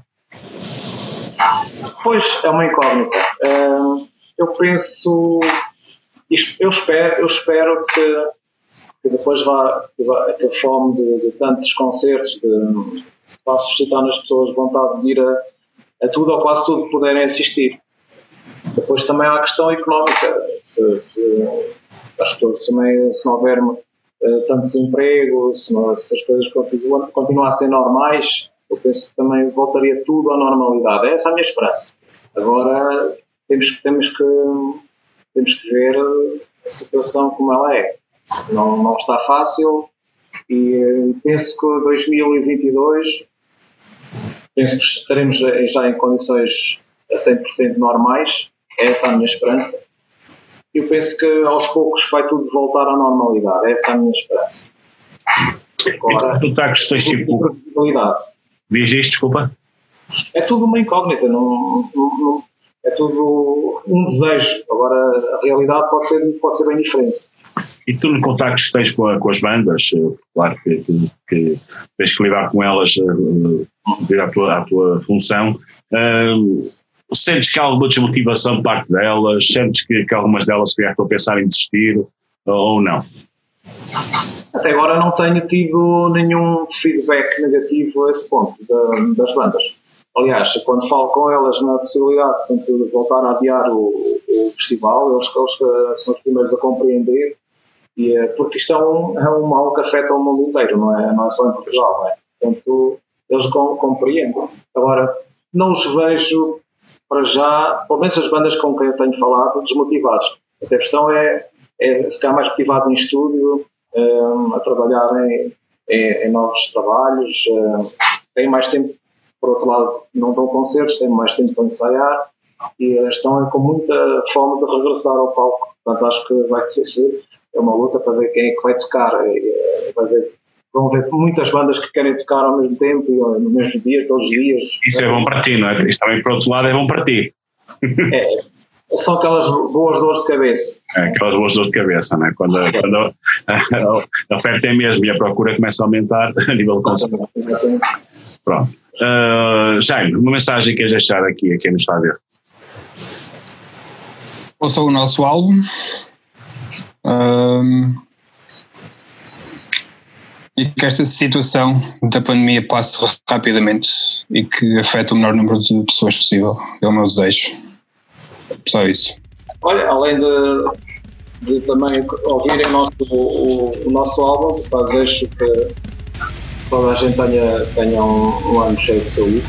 Pois, é uma incógnita. Hum, eu penso, eu espero, eu espero que, que depois vá, que, vá, a fome de, de tantos concertos de, vá suscitar nas pessoas vontade de ir a, a tudo ou quase tudo que puderem assistir. Depois também há a questão económica. Se, se, as pessoas também, se não houver tanto desemprego, se, se as coisas continuassem normais, eu penso que também voltaria tudo à normalidade. Essa é a minha esperança. Agora temos, temos, que, temos que ver a situação como ela é. Não, não está fácil e eh, penso que 2022 penso que estaremos já- em condições a 100% normais. É essa a minha esperança. Eu penso que aos poucos vai tudo voltar à normalidade. Essa é a minha esperança. Agora, Tu estás tens tipo. Diz isto, desculpa. É tudo uma incógnita, não, não- não- é tudo um desejo. Agora, a realidade pode ser, pode ser bem diferente. E tu, no contactos que tens com, a- com as bandas, eh, claro que, que- que tens que lidar com elas eh, devido à tua, à tua função, eh, sentes que há alguma desmotivação de parte delas? Sentes que, que algumas delas se estão a pensar em desistir ou, não? Até agora não tenho tido nenhum feedback negativo a esse ponto da- das bandas. Aliás, quando falo com elas na possibilidade de voltar a adiar o, o festival, eles, eles eh, são os primeiros a compreender, e, eh, porque isto é um, é um mal que afeta o mundo inteiro, não é, não é só em Portugal. Não é? Portanto, eles com, compreendem. Agora, não os vejo para já, pelo menos as bandas com quem eu tenho falado, desmotivados. A questão é, é calhar mais motivados em estúdio, eh, a trabalhar em, em, em novos trabalhos, eh, têm mais tempo, por outro lado, não dão concertos, têm mais tempo para ensaiar e estão com muita fome de regressar ao palco. Portanto, acho que vai ser é uma luta para ver quem é que vai tocar. Eh, vai ver, vão ver muitas bandas que querem tocar ao mesmo tempo e no mesmo dia, todos os dias. Isso é bom para ti, não é? Isto também, por outro lado, é bom para ti. É, são aquelas boas dores de cabeça. É, aquelas boas dores de cabeça, não é? Quando, a- quando a, a, a oferta é mesmo e a procura começa a aumentar a nível de consumo. Pronto. Uh, Jaime, uma mensagem que queres deixar aqui a quem nos está a ver? ouçam o nosso álbum. Ahm, e que esta situação da pandemia passe rapidamente e que afete o menor número de pessoas possível. É o meu desejo. Só isso. Olha, além de, de também ouvirem nosso, o, o nosso álbum, desejo que toda a gente tenha, tenha um, um ano cheio de saúde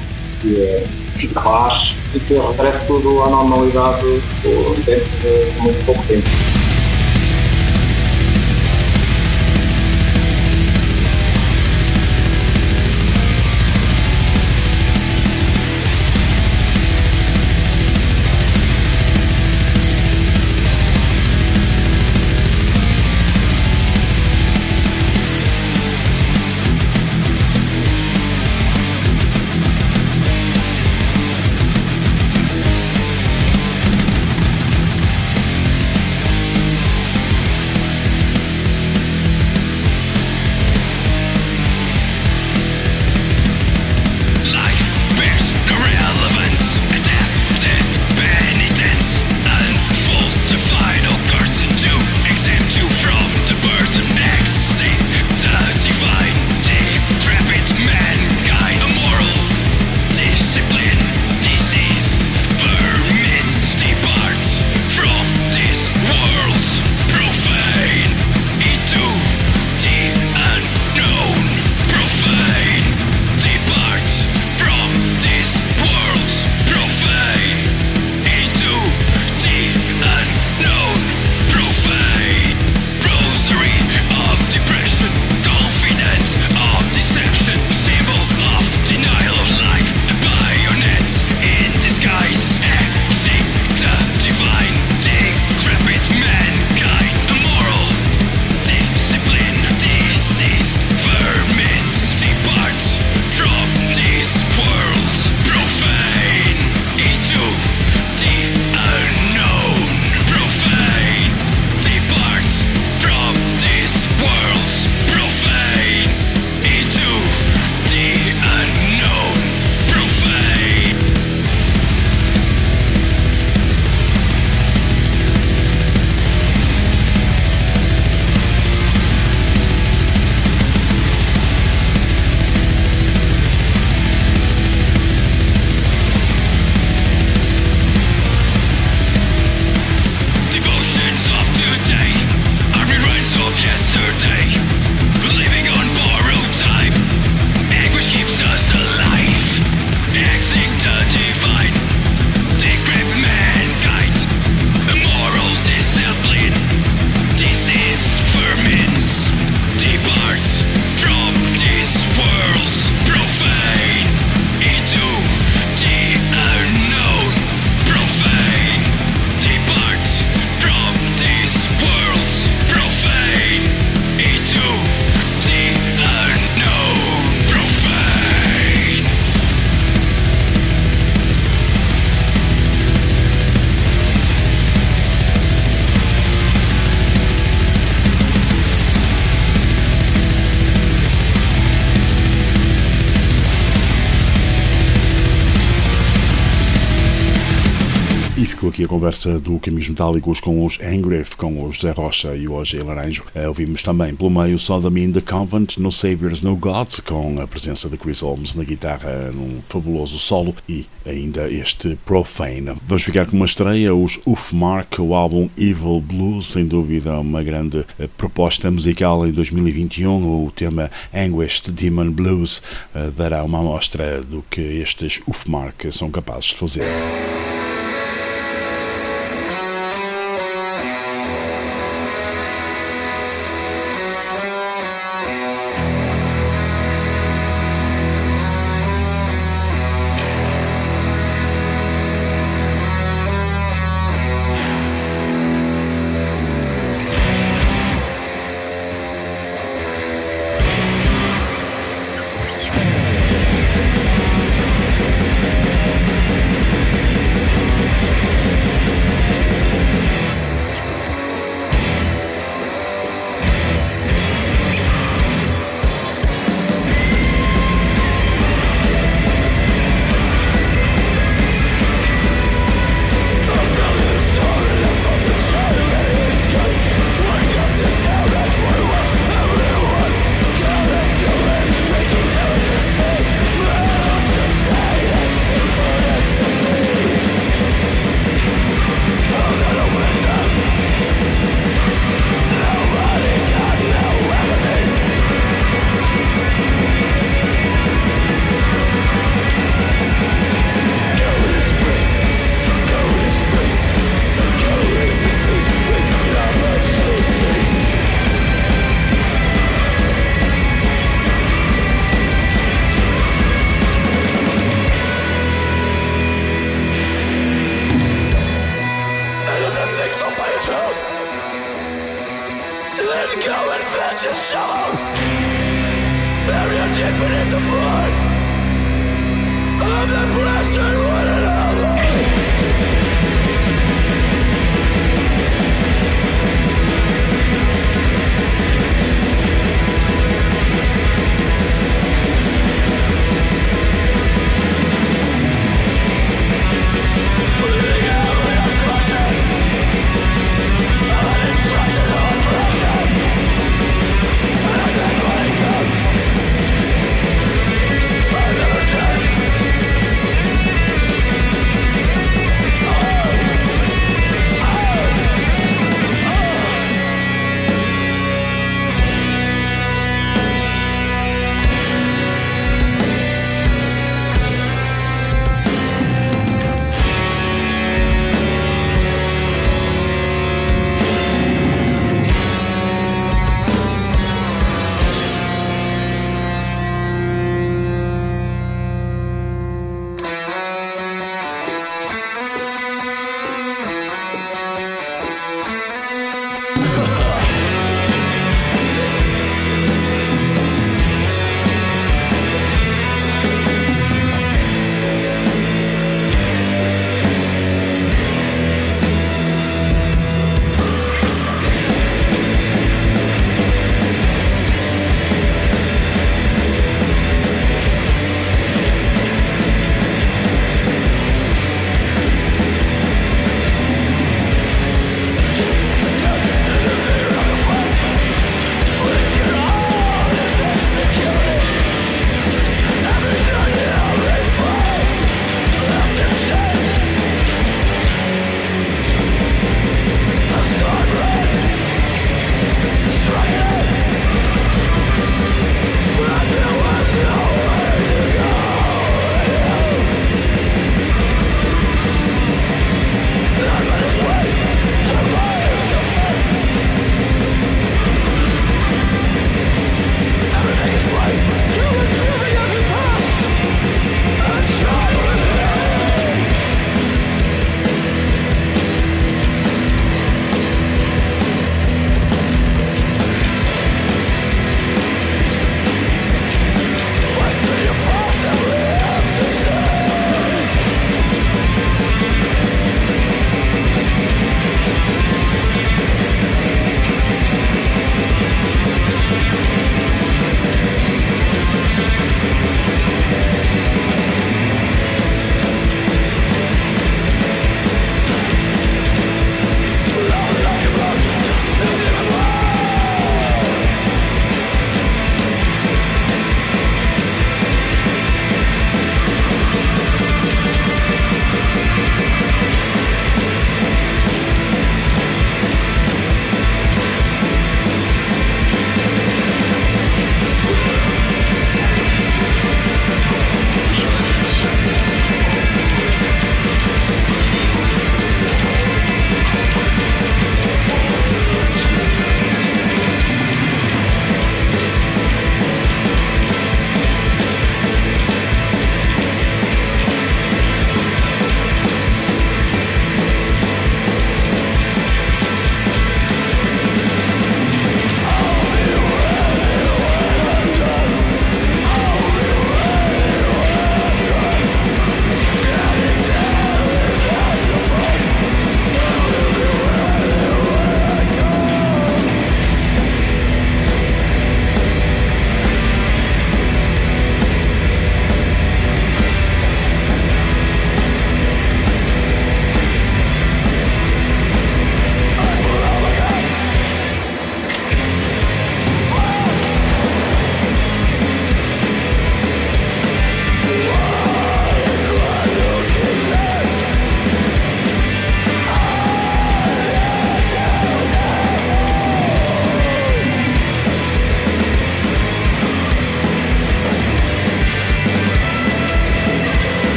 e, eh, e paz e que regresse tudo à normalidade eh, dentro de muito pouco tempo. Conversa do Caminhos Metálicos com os Angriff, com o José Rocha e o Hoje Laranjo. Eh, Ouvimos também pelo meio Sodom in the Convent, No Saviors, No Gods, com a presença de Chris Holmes na guitarra num fabuloso solo e ainda este Profane. Vamos ficar com uma estreia, os Ufmark, o álbum Evil Blues, sem dúvida uma grande eh, proposta musical em 2021. O tema Anguished Demon Blues eh, dará uma amostra do que estes Ufmark são capazes de fazer.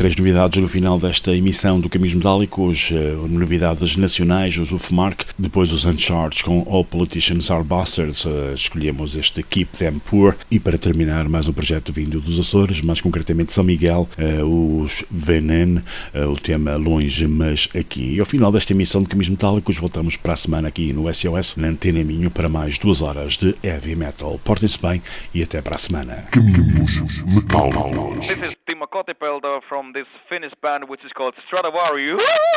Três novidades no final desta emissão do Caminhos Metálicos, eh, novidades nacionais, os UFMARC, depois os Uncharged com All Politicians Are Bastards, eh, escolhemos este Keep Them Poor e para terminar mais um projeto vindo dos Açores, mais concretamente São Miguel, eh, os Venen, o tema Longe Mas Aqui. E ao final desta emissão de Caminhos Metálicos voltamos para a semana aqui no SOS, na Antena Minho, para mais duas horas de Heavy Metal. Portem-se bem e até para a semana. Caminhos Metálicos. This is Timo Kotipelder from this Finnish band which is called Stradivari.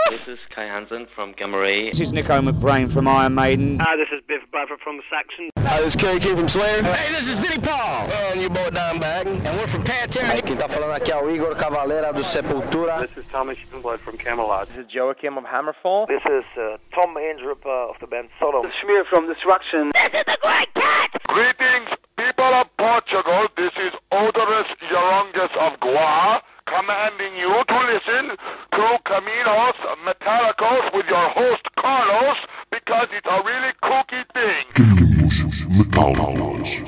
This is Kai Hansen from Gamma Ray. This is Nico McBrain from Iron Maiden. Hi, this is Biff Bradford from Saxon. Hi, this is Kerry King from Slayer. Hey, this is Vinnie Paul. And you boy Dimebag. And we're from Pantera. Quem tá falando aqui é o Igor Cavaleira do Sepultura. This is Thomas Youngblood from Camelot. This is Joachim of Hammerfall. This is uh, Tom Andrup uh, of the band Sodom. Schmier from Destruction. This is the Great Cat! Greetings, People of Portugal, this is Odorous Yarongas of Gua, commanding you to listen to Caminos Metallicos with your host Carlos, because it's a really kooky thing. Caminos Metallicos.